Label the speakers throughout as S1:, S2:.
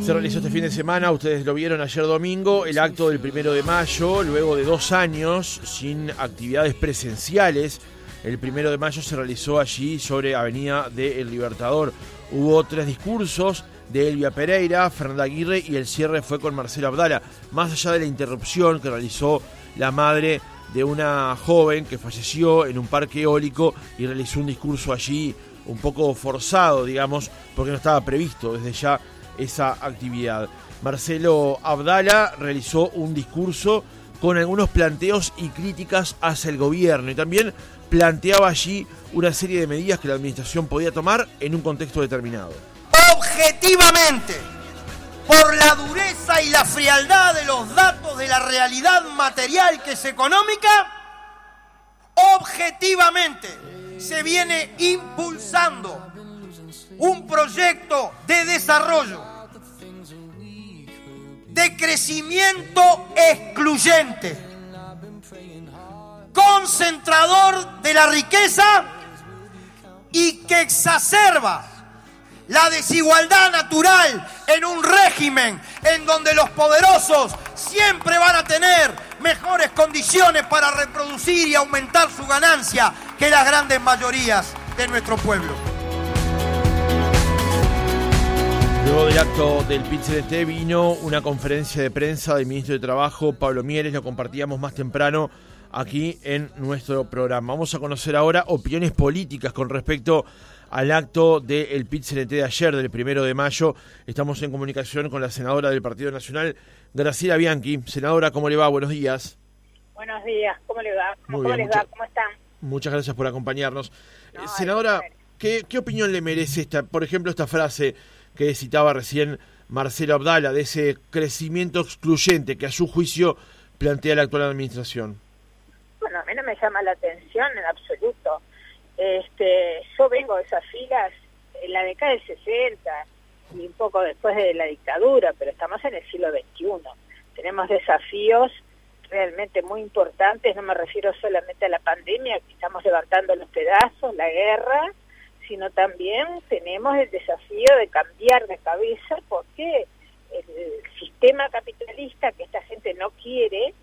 S1: Se realizó este fin de semana, ustedes lo vieron ayer domingo, el acto del primero de mayo, luego de dos años sin actividades presenciales. El primero de mayo se realizó allí sobre Avenida del Libertador. Hubo tres discursos de Elvia Pereira, Fernanda Aguirre y el cierre fue con Marcelo Abdala. Más allá de la interrupción que realizó la madre de una joven que falleció en un parque eólico y realizó un discurso allí un poco forzado, digamos, porque no estaba previsto desde ya esa actividad. Marcelo Abdala realizó un discurso con algunos planteos y críticas hacia el gobierno y también planteaba allí una serie de medidas que la administración podía tomar en un contexto determinado.
S2: Objetivamente, por la dureza y la frialdad de los datos de la realidad material que es económica, objetivamente se viene impulsando un proyecto de desarrollo, de crecimiento excluyente, concentrador de la riqueza y que exacerba la desigualdad natural en un régimen en donde los poderosos siempre van a tener mejores condiciones para reproducir y aumentar su ganancia que las grandes mayorías de nuestro pueblo.
S1: Luego del acto del PIT-CNT vino una conferencia de prensa del ministro de Trabajo, Pablo Mieres, lo compartíamos más temprano aquí en nuestro programa. Vamos a conocer ahora opiniones políticas con respecto al acto del PIT-CNT de ayer, del primero de mayo. Estamos en comunicación con la senadora del Partido Nacional, Graciela Bianchi. Senadora, ¿cómo le va? Buenos días.
S3: Buenos días, ¿cómo le va? ¿Cómo, les va? ¿Cómo están?
S1: Muchas gracias por acompañarnos. senadora, ¿qué, ¿qué opinión le merece esta, por ejemplo, esta frase? Que citaba recién Marcelo Abdala, de ese crecimiento excluyente que a su juicio plantea la actual administración?
S3: Bueno, a mí no me llama la atención en absoluto. Este, yo vengo de esas filas en la década del 60 y un poco después de la dictadura, pero estamos en el siglo XXI. Tenemos desafíos realmente muy importantes, no me refiero solamente a la pandemia, que estamos levantando los pedazos, la guerra, sino también tenemos el desafío de cambiar de cabeza porque el sistema capitalista que esta gente no quiere,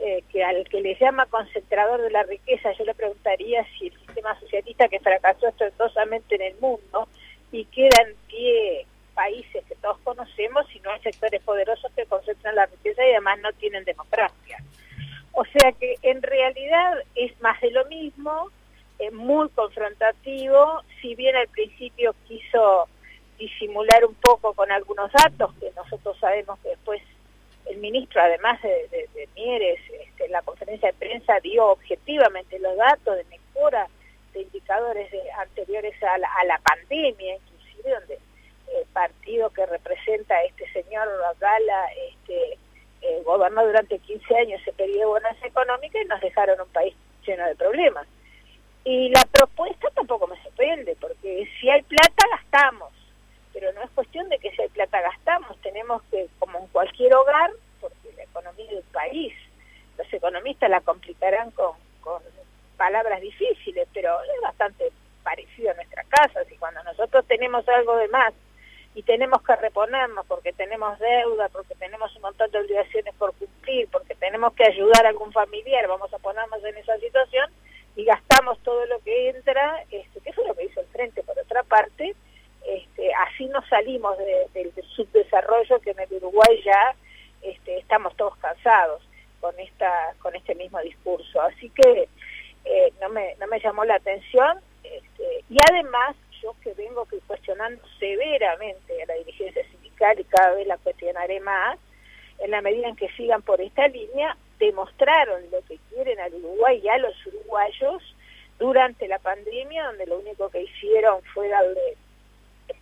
S3: eh, que al que le llama concentrador de la riqueza, yo le preguntaría si el sistema socialista que fracasó estrepitosamente en el mundo y queda en pie países que todos conocemos, si no hay sectores poderosos que concentran la riqueza y además no tienen democracia. O sea que en realidad es más de lo mismo, muy confrontativo, si bien al principio quiso disimular un poco con algunos datos, que nosotros sabemos que después el ministro, además de, Mieres, este, en la conferencia de prensa dio objetivamente los datos de mejora de indicadores anteriores a la, pandemia, inclusive donde el partido que representa a este señor Abdala este, eh, gobernó durante 15 años ese periodo de bonanza económica y nos dejaron un país lleno de problemas. Y la propuesta tampoco me sorprende, porque si hay plata, gastamos. Pero no es cuestión de que si hay plata, gastamos. Tenemos que, como en cualquier hogar, porque la economía del país, los economistas la complicarán con, con palabras difíciles, pero es bastante parecido a nuestra casa. Si cuando nosotros tenemos algo de más y tenemos que reponernos porque tenemos deuda, porque tenemos un montón de obligaciones por cumplir, porque tenemos que ayudar a algún familiar, vamos a ponernos en esa situación, y gastamos todo lo que entra, este, que eso es lo que hizo el Frente por otra parte, este, así nos salimos del subdesarrollo que en el Uruguay ya este, estamos todos cansados con esta con este mismo discurso. Así que eh, no, me, no me llamó la atención este, y además yo que vengo cuestionando severamente a la dirigencia sindical y cada vez la cuestionaré más, en la medida en que sigan por esta línea, demostraron lo que quieren al Uruguay y a los uruguayos durante la pandemia, donde lo único que hicieron fue darle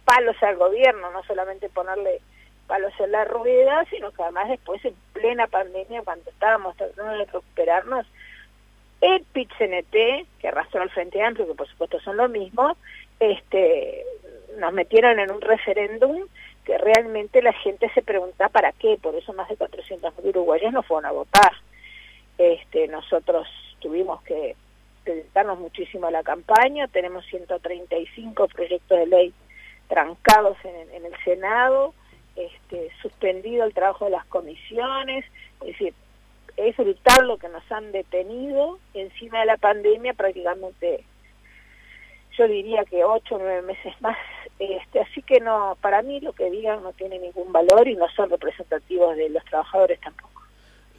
S3: palos al gobierno, no solamente ponerle palos en la rueda, sino que además después en plena pandemia, cuando estábamos tratando de recuperarnos, el pit que arrastró al Frente Amplio, que por supuesto son lo mismo, este, nos metieron en un referéndum que realmente la gente se pregunta para qué, por eso más de 400.000 uruguayos no fueron a votar. Este, nosotros tuvimos que dedicarnos muchísimo a la campaña, tenemos 135 proyectos de ley trancados en, el Senado, este, suspendido el trabajo de las comisiones, es decir, es brutal lo que nos han detenido encima de la pandemia prácticamente yo diría que ocho o nueve meses más. Este así que no para mí lo que digan no tiene ningún valor y no son representativos de los trabajadores tampoco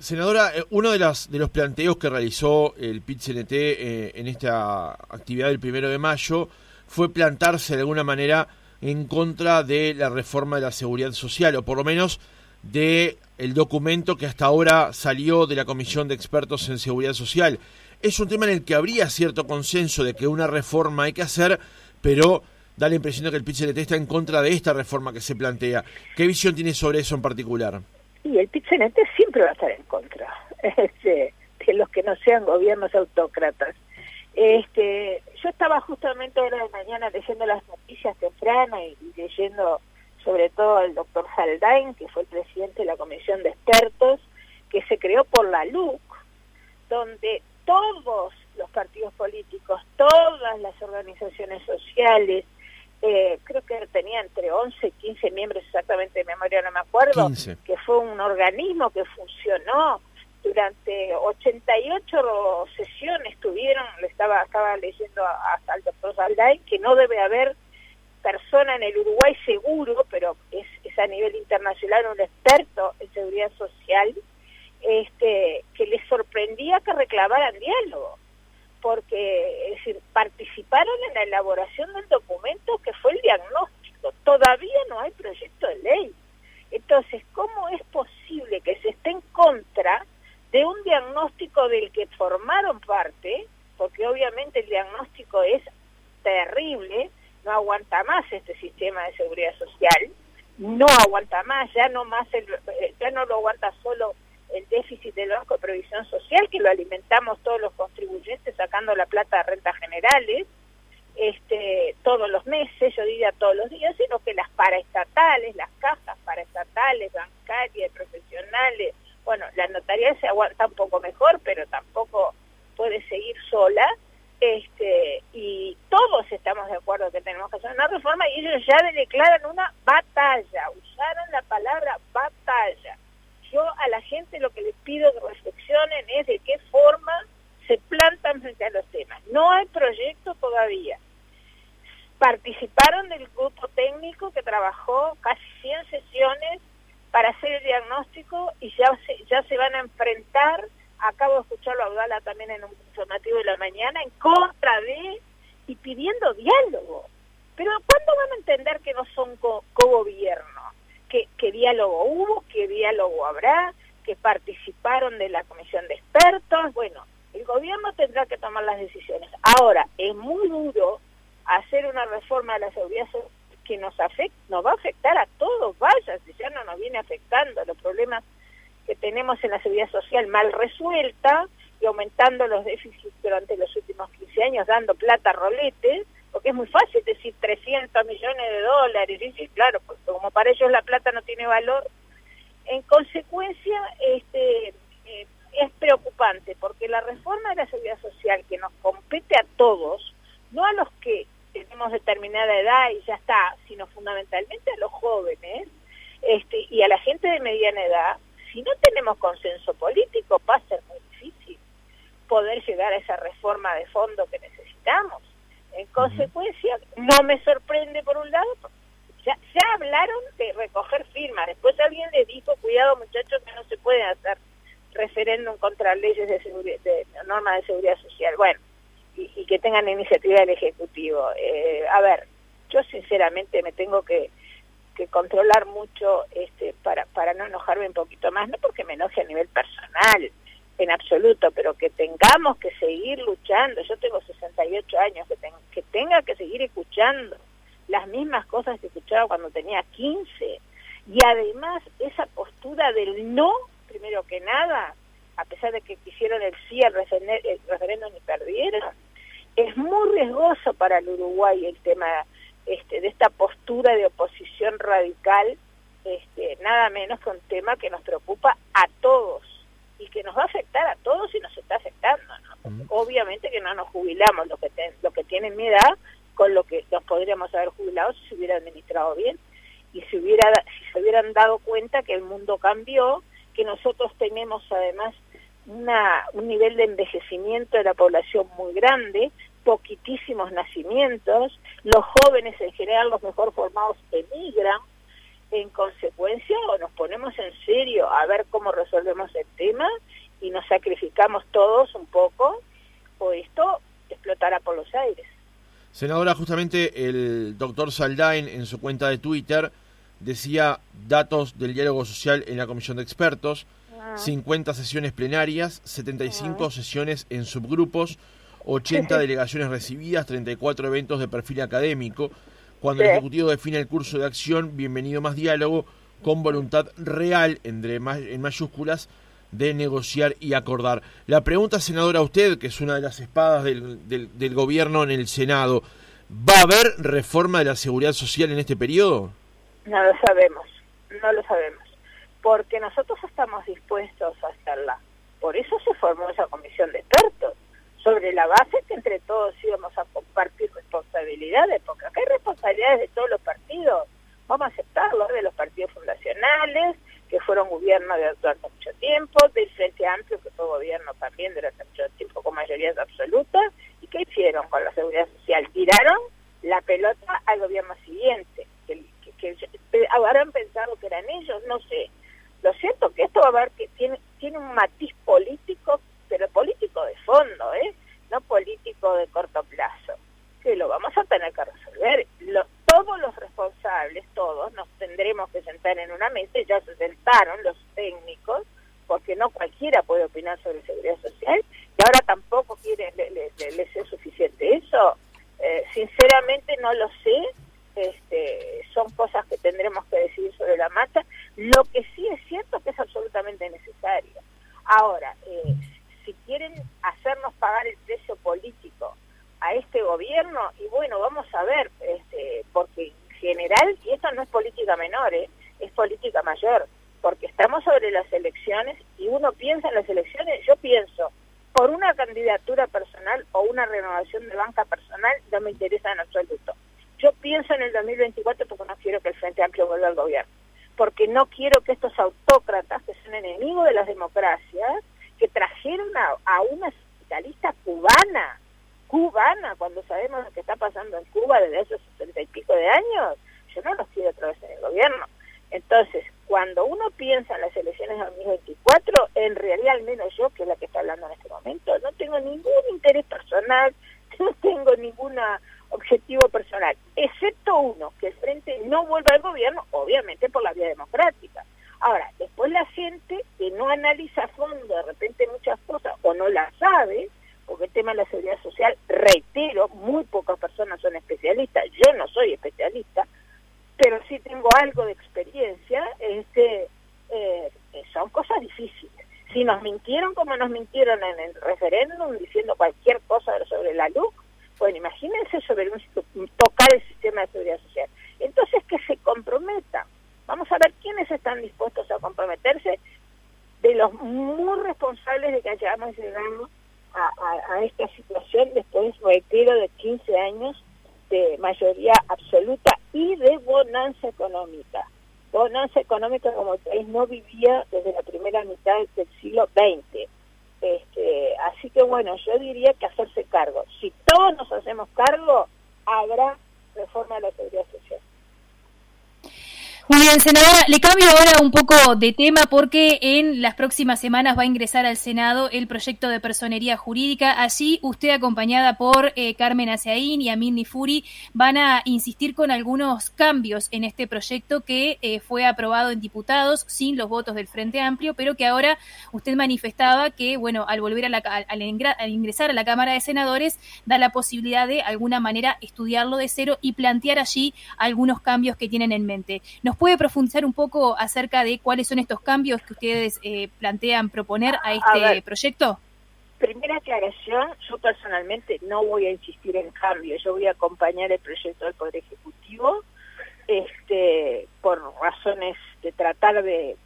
S1: senadora eh, uno de las de los planteos que realizó el PIT CNT eh, en esta actividad del primero de mayo fue plantarse de alguna manera en contra de la reforma de la seguridad social o por lo menos de el documento que hasta ahora salió de la Comisión de Expertos en Seguridad Social. Es un tema en el que habría cierto consenso de que una reforma hay que hacer, pero da la impresión de que el PIT está en contra de esta reforma que se plantea. ¿Qué visión tiene sobre eso en particular?
S3: Y el PIT siempre va a estar en contra este, de los que no sean gobiernos autócratas. Este, yo estaba justamente ahora de mañana leyendo las noticias tempranas y leyendo sobre todo el doctor Saldain, que fue el presidente de la comisión de expertos, que se creó por la LUC, donde todos los partidos políticos, todas las organizaciones sociales, eh, creo que tenía entre 11 y 15 miembros exactamente de memoria, no me acuerdo, que fue un organismo que funcionó durante 88 sesiones tuvieron, le estaba, estaba leyendo hasta el doctor Saldain, que no debe haber persona en el Uruguay seguro, pero es, a nivel internacional un experto en seguridad social, este, que les sorprendía que reclamaran diálogo, porque es decir, participaron en la elaboración del documento que fue el diagnóstico. Todavía no hay proyecto de ley. Entonces, ¿cómo es posible que se esté en contra de un diagnóstico del que formaron parte? Porque obviamente el diagnóstico es terrible, no aguanta más este sistema de seguridad social, no aguanta más, ya no más el, eh, ya no lo aguanta solo el déficit del Banco de Previsión Social, que lo alimentamos todos los contribuyentes sacando la plata de rentas generales, este, todos los meses, yo diría todos los días, sino que las paraestatales, las cajas paraestatales, bancarias, profesionales, bueno, la notaría se aguanta un poco mejor, pero tampoco puede seguir sola, este, y todos estamos de acuerdo que tenemos que hacer una reforma y ellos ya declaran una batalla, usaron la palabra batalla. Yo a la gente lo que les pido que reflexionen es de qué forma se plantan frente a los temas. No hay proyecto todavía. Participaron del grupo técnico que trabajó casi 100 sesiones para hacer el diagnóstico y ya se, ya se van a enfrentar acabo de escucharlo a Abdala también en un informativo de la mañana, en contra de y pidiendo diálogo. Pero ¿cuándo van a entender que no son co-gobierno? ¿Qué, ¿Qué diálogo hubo? ¿Qué diálogo habrá? ¿Que participaron de la comisión de expertos? Bueno, el gobierno tendrá que tomar las decisiones. Ahora, es muy duro hacer una reforma de la seguridad que nos afecta, nos va a afectar a todos, vaya, si ya no nos viene afectando los problemas que tenemos en la seguridad social mal resuelta y aumentando los déficits durante los últimos 15 años, dando plata a roletes, porque es muy fácil decir 300 millones de dólares, y claro, como para ellos la plata no tiene valor. En consecuencia, este, eh, es preocupante, porque la reforma de la seguridad social que nos compete a todos, no a los que tenemos determinada edad y ya está, sino fundamentalmente a los jóvenes este, y a la gente de mediana edad, si no tenemos consenso político va a ser muy difícil poder llegar a esa reforma de fondo que necesitamos. En consecuencia, no me sorprende por un lado, ya, ya hablaron de recoger firmas, después alguien les dijo, cuidado muchachos, que no se puede hacer referéndum contra leyes de, de normas de seguridad social. Bueno, tengan iniciativa del Ejecutivo. Eh, a ver, yo sinceramente me tengo que que controlar mucho este para para no enojarme un poquito más no porque me enoje a nivel personal en absoluto pero que tengamos que seguir luchando yo tengo 68 años que que tenga que seguir escuchando las mismas cosas que escuchaba cuando tenía 15 y además esa postura del no primero que nada a pesar de que quisieron el sí al referéndum y perdieron es muy riesgoso para el Uruguay el tema este, de esta postura de oposición radical, este, nada menos que un tema que nos preocupa a todos y que nos va a afectar a todos y nos está afectando. Obviamente que no nos jubilamos los que, lo que tienen mi edad con lo que nos podríamos haber jubilado si se hubiera administrado bien. y se hubiera si se hubieran dado cuenta que el mundo cambió, que nosotros tenemos además una, un nivel de envejecimiento de la población muy grande, poquitísimos nacimientos, los jóvenes en general, los mejor formados, emigran, en consecuencia o nos ponemos en serio a ver cómo resolvemos el tema y nos sacrificamos todos un poco o esto explotará por los aires.
S1: Senadora, justamente el doctor Saldain en su cuenta de Twitter decía datos del diálogo social en la comisión de expertos, 50 ah. sesiones plenarias, 75 ah. sesiones en subgrupos, 80 delegaciones recibidas, 34 eventos de perfil académico. Cuando el Ejecutivo define el curso de acción, bienvenido más diálogo, con voluntad real, entre en mayúsculas, de negociar y acordar. La pregunta, senadora, a usted, que es una de las espadas del, del, del, gobierno en el Senado, ¿va a haber reforma de la seguridad social en este periodo?
S3: No lo sabemos, no lo sabemos, porque nosotros estamos dispuestos a hacerla. Por eso se formó esa comisión de expertos sobre la base que entre todos íbamos a compartir responsabilidades, porque acá hay responsabilidades de todos los partidos, vamos a aceptarlo, de los partidos fundacionales, que fueron gobierno durante mucho tiempo, del Frente Amplio, que fue gobierno también durante mucho tiempo con mayorías absolutas, y ¿qué hicieron con la seguridad social? Tiraron la pelota al gobierno siguiente, que, que, que habrán pensado que eran ellos, no sé. Lo cierto que esto va a ver que tiene, tiene un matiz político pero político de fondo, ¿eh? no político de corto plazo, que lo vamos a tener que resolver. todos los responsables, todos, nos tendremos que sentar en una mesa, ya se sentaron los técnicos, porque no cualquiera puede opinar sobre seguridad social, y ahora tampoco quiere, les es suficiente eso. Eh, sinceramente no lo sé, este, son cosas que tendremos que decidir sobre la marcha. Lo que sí es cierto es que es absolutamente necesario. Ahora, eh, si quieren hacernos pagar el precio político a este gobierno, y bueno, vamos a ver, este, porque en general, y esto no es política menor, ¿eh? es política mayor, porque estamos sobre las elecciones y uno piensa en las elecciones, yo pienso, por una candidatura personal o una renovación de banca personal, no me interesa en absoluto. Yo pienso en el 2024 porque no quiero que el Frente Amplio vuelva al gobierno, porque no quiero que estos autócratas, que son enemigos de las democracias, que trajeron a, una capitalista cubana, cubana, cuando sabemos lo que está pasando en Cuba desde esos sesenta y pico de años, yo no los quiero otra vez en el gobierno. Entonces, cuando uno piensa en las elecciones de 2024, en realidad, al menos yo, que es la que está hablando en este momento, no tengo ningún interés personal, no tengo ningún objetivo personal, excepto uno, que el Frente no vuelva al gobierno, obviamente por la vía democrática. Ahora, después la gente que no analiza a fondo de repente muchas cosas o no las sabe, porque el tema de la seguridad social, reitero, muy pocas personas son especialistas, yo no soy especialista, pero sí tengo algo de experiencia, este, eh, son cosas difíciles. Si nos mintieron como nos mintieron en el referéndum diciendo cualquier cosa sobre la luz, bueno, imagínense sobre un, tocar el sistema de seguridad social. Entonces, que se comprometan Vamos a ver quiénes están dispuestos a comprometerse de los muy responsables de que hayamos llegado a, esta situación después, reitero, de 15 años de mayoría absoluta y de bonanza económica. Bonanza económica como el país no vivía desde la primera mitad del siglo XX. Este, así que bueno, yo diría que hacerse cargo. Si todos nos hacemos cargo, habrá reforma de la seguridad social.
S4: Muy bien, senadora, le cambio ahora un poco de tema porque en las próximas semanas va a ingresar al Senado el proyecto de personería jurídica. Allí usted, acompañada por eh, Carmen Aseaín y Amin Nifuri, van a insistir con algunos cambios en este proyecto que eh, fue aprobado en diputados sin los votos del Frente Amplio, pero que ahora usted manifestaba que, bueno, al volver a la, al ingresar a la Cámara de Senadores, da la posibilidad de alguna manera estudiarlo de cero y plantear allí algunos cambios que tienen en mente puede profundizar un poco acerca de cuáles son estos cambios que ustedes eh, plantean proponer a este proyecto?
S3: Primera aclaración, yo personalmente no voy a insistir en cambios, yo voy a acompañar el proyecto del Poder Ejecutivo este, por razones de tratar de,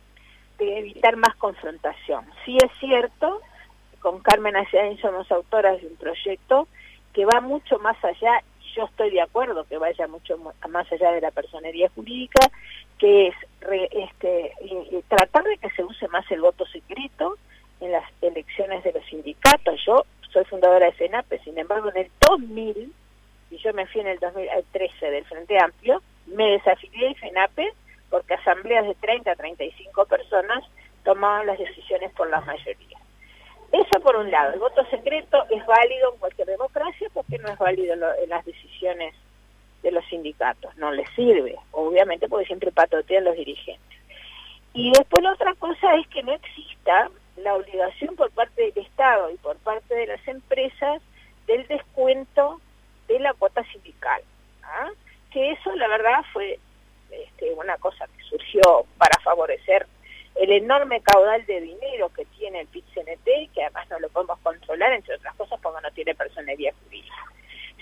S3: evitar más confrontación. Sí es cierto, con Carmen Aciaín somos autoras de un proyecto que va mucho más allá yo estoy de acuerdo que vaya mucho más allá de la personería jurídica, que es este, tratar de que se use más el voto secreto en las elecciones de los sindicatos. Yo soy fundadora de FENAPE, sin embargo, en el 2000, y yo me fui en el 2013 del Frente Amplio, me desafilié de FENAPE porque asambleas de 30 a 35 personas tomaban las decisiones por la mayoría. Eso por un lado, el voto secreto es válido en cualquier democracia porque no es válido en las decisiones de los sindicatos, no les sirve, obviamente porque siempre patotean los dirigentes. Y después la otra cosa es que no exista la obligación por parte del Estado y por parte de las empresas del descuento de la cuota sindical. ¿ah? Que eso la verdad fue este, una cosa que surgió para favorecer el enorme caudal de dinero que tiene el PIT-CNT, que además no lo podemos controlar, entre otras cosas, porque no tiene personería jurídica.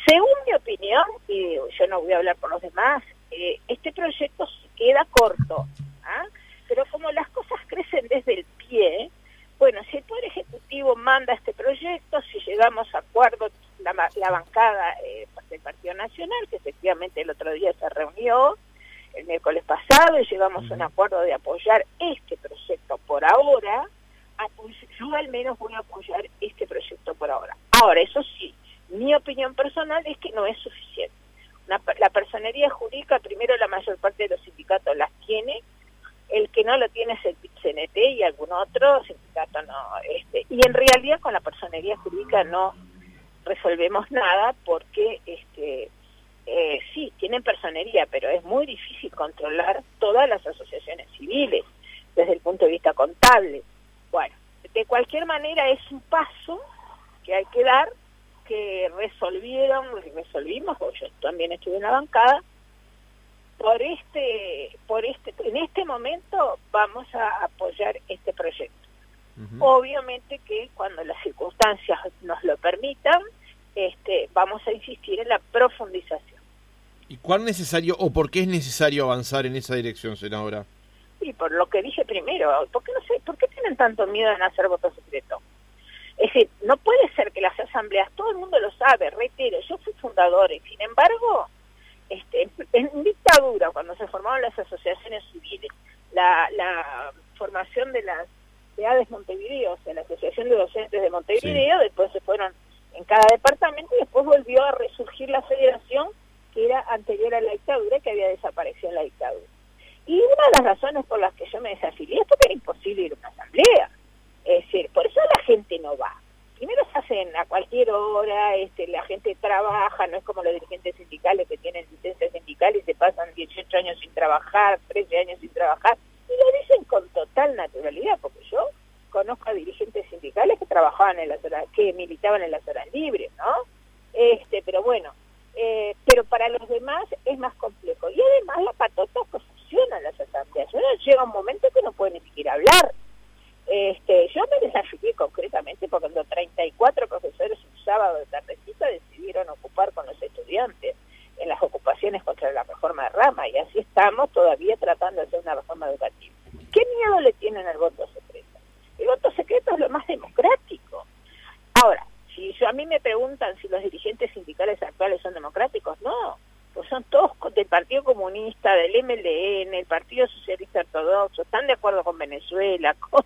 S3: Según mi opinión, y yo no voy a hablar por los demás, eh, este proyecto queda corto, ¿ah? pero como las cosas crecen desde el pie, bueno, si el Poder Ejecutivo manda este proyecto, si llegamos a acuerdo, la, la bancada eh, del Partido Nacional, que efectivamente el otro día se reunió, el miércoles pasado y llegamos a un acuerdo de apoyar este proyecto por ahora, yo al menos voy a apoyar este proyecto por ahora. Ahora, eso sí, mi opinión personal es que no es suficiente. la personería jurídica, primero la mayor parte de los sindicatos las tiene, el que no lo tiene es el CNT y algún otro sindicato no. Este, y en realidad con la personería jurídica no resolvemos nada porque este tienen personería, pero es muy difícil controlar todas las asociaciones civiles desde el punto de vista contable. Bueno, de cualquier manera es un paso que hay que dar, que resolvieron, resolvimos, yo también estuve en la bancada, por este, por este, en este momento vamos a apoyar este proyecto. Obviamente que cuando las circunstancias nos lo permitan, este, vamos a insistir en la profundización.
S1: ¿Y cuán necesario o por qué es necesario avanzar en esa dirección, senadora?
S3: Sí, por lo que dije primero, ¿por qué, no sé, ¿por qué tienen tanto miedo en hacer voto secreto? Es decir, no puede ser que las asambleas, todo el mundo lo sabe, reitero, yo fui fundador, y sin embargo, este, en dictadura, cuando se formaron las asociaciones civiles, la, la formación de las de ADES Montevideo, o sea, la Asociación de Docentes de Montevideo, después se fueron en cada departamento y después volvió a resurgir la federación que era anterior a la dictadura, que había desaparecido en la dictadura. Y una de las razones por las que yo me desafilié es porque era imposible ir a una asamblea. Es decir, por eso la gente no va. Primero se hacen a cualquier hora, este, la gente trabaja, no es como los dirigentes sindicales que tienen licencia sindical y se pasan 18 años sin trabajar, 13 años sin trabajar, y lo dicen con total naturalidad, porque yo conozco a dirigentes sindicales que trabajaban en las horas, que militaban en las horas libres, ¿no? Este, pero bueno, eh, pero para los demás es más complejo. Y además la patota que funciona en las asambleas. Uno llega un momento que no puede ni siquiera hablar. Este, yo me desafié concretamente porque cuando 34 profesores un sábado de tardecita decidieron ocupar con los estudiantes en las ocupaciones contra la reforma de rama y así estamos todavía tratando de hacer una reforma educativa. ¿Qué miedo le tienen al voto secreto? El voto secreto es lo más democrático. Ahora, si a mí me preguntan si los dirigentes sindicales actuales son democráticos, no, pues son todos del Partido Comunista, del MLN, el Partido Socialista Ortodoxo, están de acuerdo con Venezuela, con,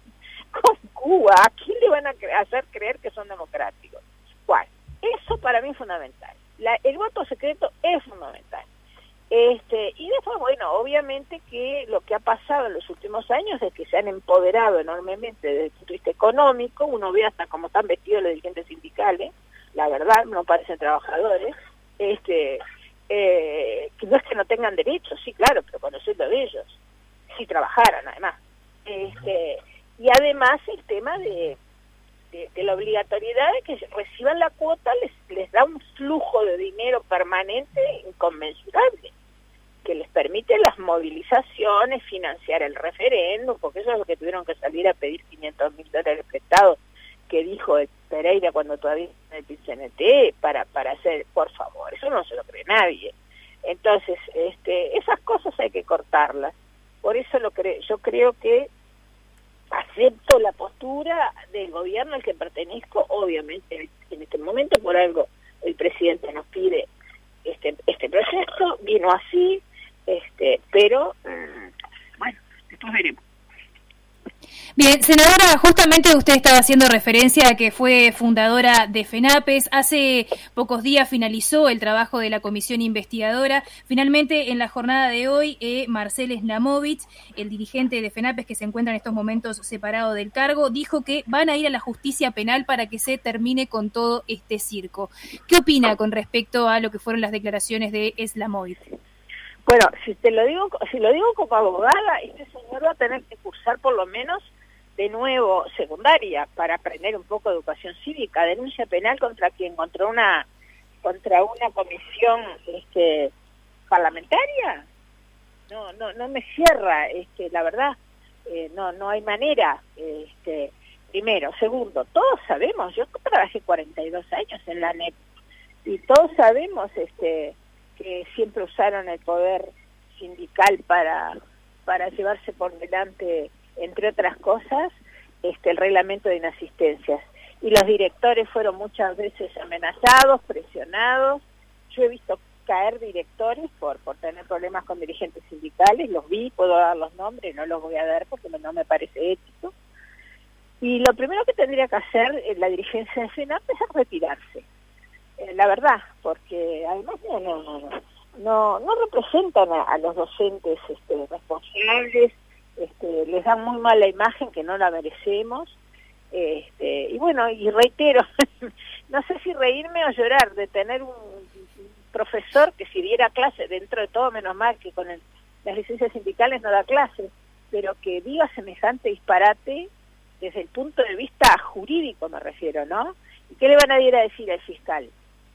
S3: con Cuba, ¿a quién le van a hacer creer que son democráticos? Bueno, eso para mí es fundamental. el voto secreto es fundamental. Este, y después, bueno, obviamente que lo que ha pasado en los últimos años es que se han empoderado enormemente desde el punto de vista económico, uno ve hasta cómo están vestidos los dirigentes sindicales, la verdad, no parecen trabajadores, este, eh, no es que no tengan derechos, sí, claro, pero conociendo de ellos, si trabajaran además. Este, y además el tema de, de, la obligatoriedad de que reciban la cuota les, les da un flujo de dinero permanente inconmensurable. que permite las movilizaciones, financiar el referéndum, porque eso es lo que tuvieron que salir a pedir 500 mil dólares prestados, que dijo Pereira cuando todavía en el PCNT, para, para hacer, por favor, eso no se lo cree nadie. Entonces, este, esas cosas hay que cortarlas. Por eso lo creo, yo creo que acepto la postura del gobierno al que pertenezco, obviamente en este momento por algo el presidente nos pide este, este proyecto, vino así, este, pero bueno, después veremos.
S4: Bien, senadora, justamente usted estaba haciendo referencia a que fue fundadora de FENAPES. Hace pocos días finalizó el trabajo de la comisión investigadora. Finalmente, en la jornada de hoy, eh, Marcel Slamovich, el dirigente de FENAPES que se encuentra en estos momentos separado del cargo, dijo que van a ir a la justicia penal para que se termine con todo este circo. ¿Qué opina con respecto a lo que fueron las declaraciones de Slamovich?
S3: Bueno, si te lo digo, si lo digo como abogada, este señor va a tener que cursar por lo menos de nuevo secundaria para aprender un poco de educación cívica, denuncia penal contra quien contra una contra una comisión este parlamentaria. No, no, no me cierra, este, la verdad, eh, no, no hay manera, este, primero, segundo, todos sabemos, yo trabajé 42 años en la NEP y todos sabemos, este, que siempre usaron el poder sindical para para llevarse por delante entre otras cosas, este, el reglamento de inasistencias. Y los directores fueron muchas veces amenazados, presionados. Yo he visto caer directores por, por tener problemas con dirigentes sindicales, los vi, puedo dar los nombres, no los voy a dar porque no me parece ético. Y lo primero que tendría que hacer la dirigencia de FENAP es retirarse, eh, la verdad, porque además no, no, no, no, representan a, los docentes este, responsables, este, les dan muy mala imagen que no la merecemos. Este, y bueno, y reitero, no sé si reírme o llorar de tener un profesor que si diera clase, dentro de todo menos mal que con las licencias sindicales no da clase, pero que diga semejante disparate desde el punto de vista jurídico me refiero, ¿no? ¿Y qué le van a ir a decir al fiscal?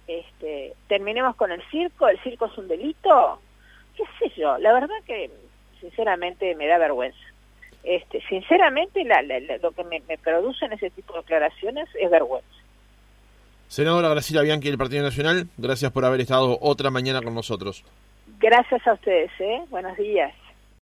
S3: Este, terminemos con el circo, el circo es un delito, qué sé yo, la verdad que sinceramente me da vergüenza. Este, sinceramente, lo que me, me producen ese tipo de declaraciones es vergüenza.
S1: Senadora Graciela Bianchi del Partido Nacional, gracias por haber estado otra mañana con nosotros.
S3: Gracias a ustedes, ¿eh? Buenos días.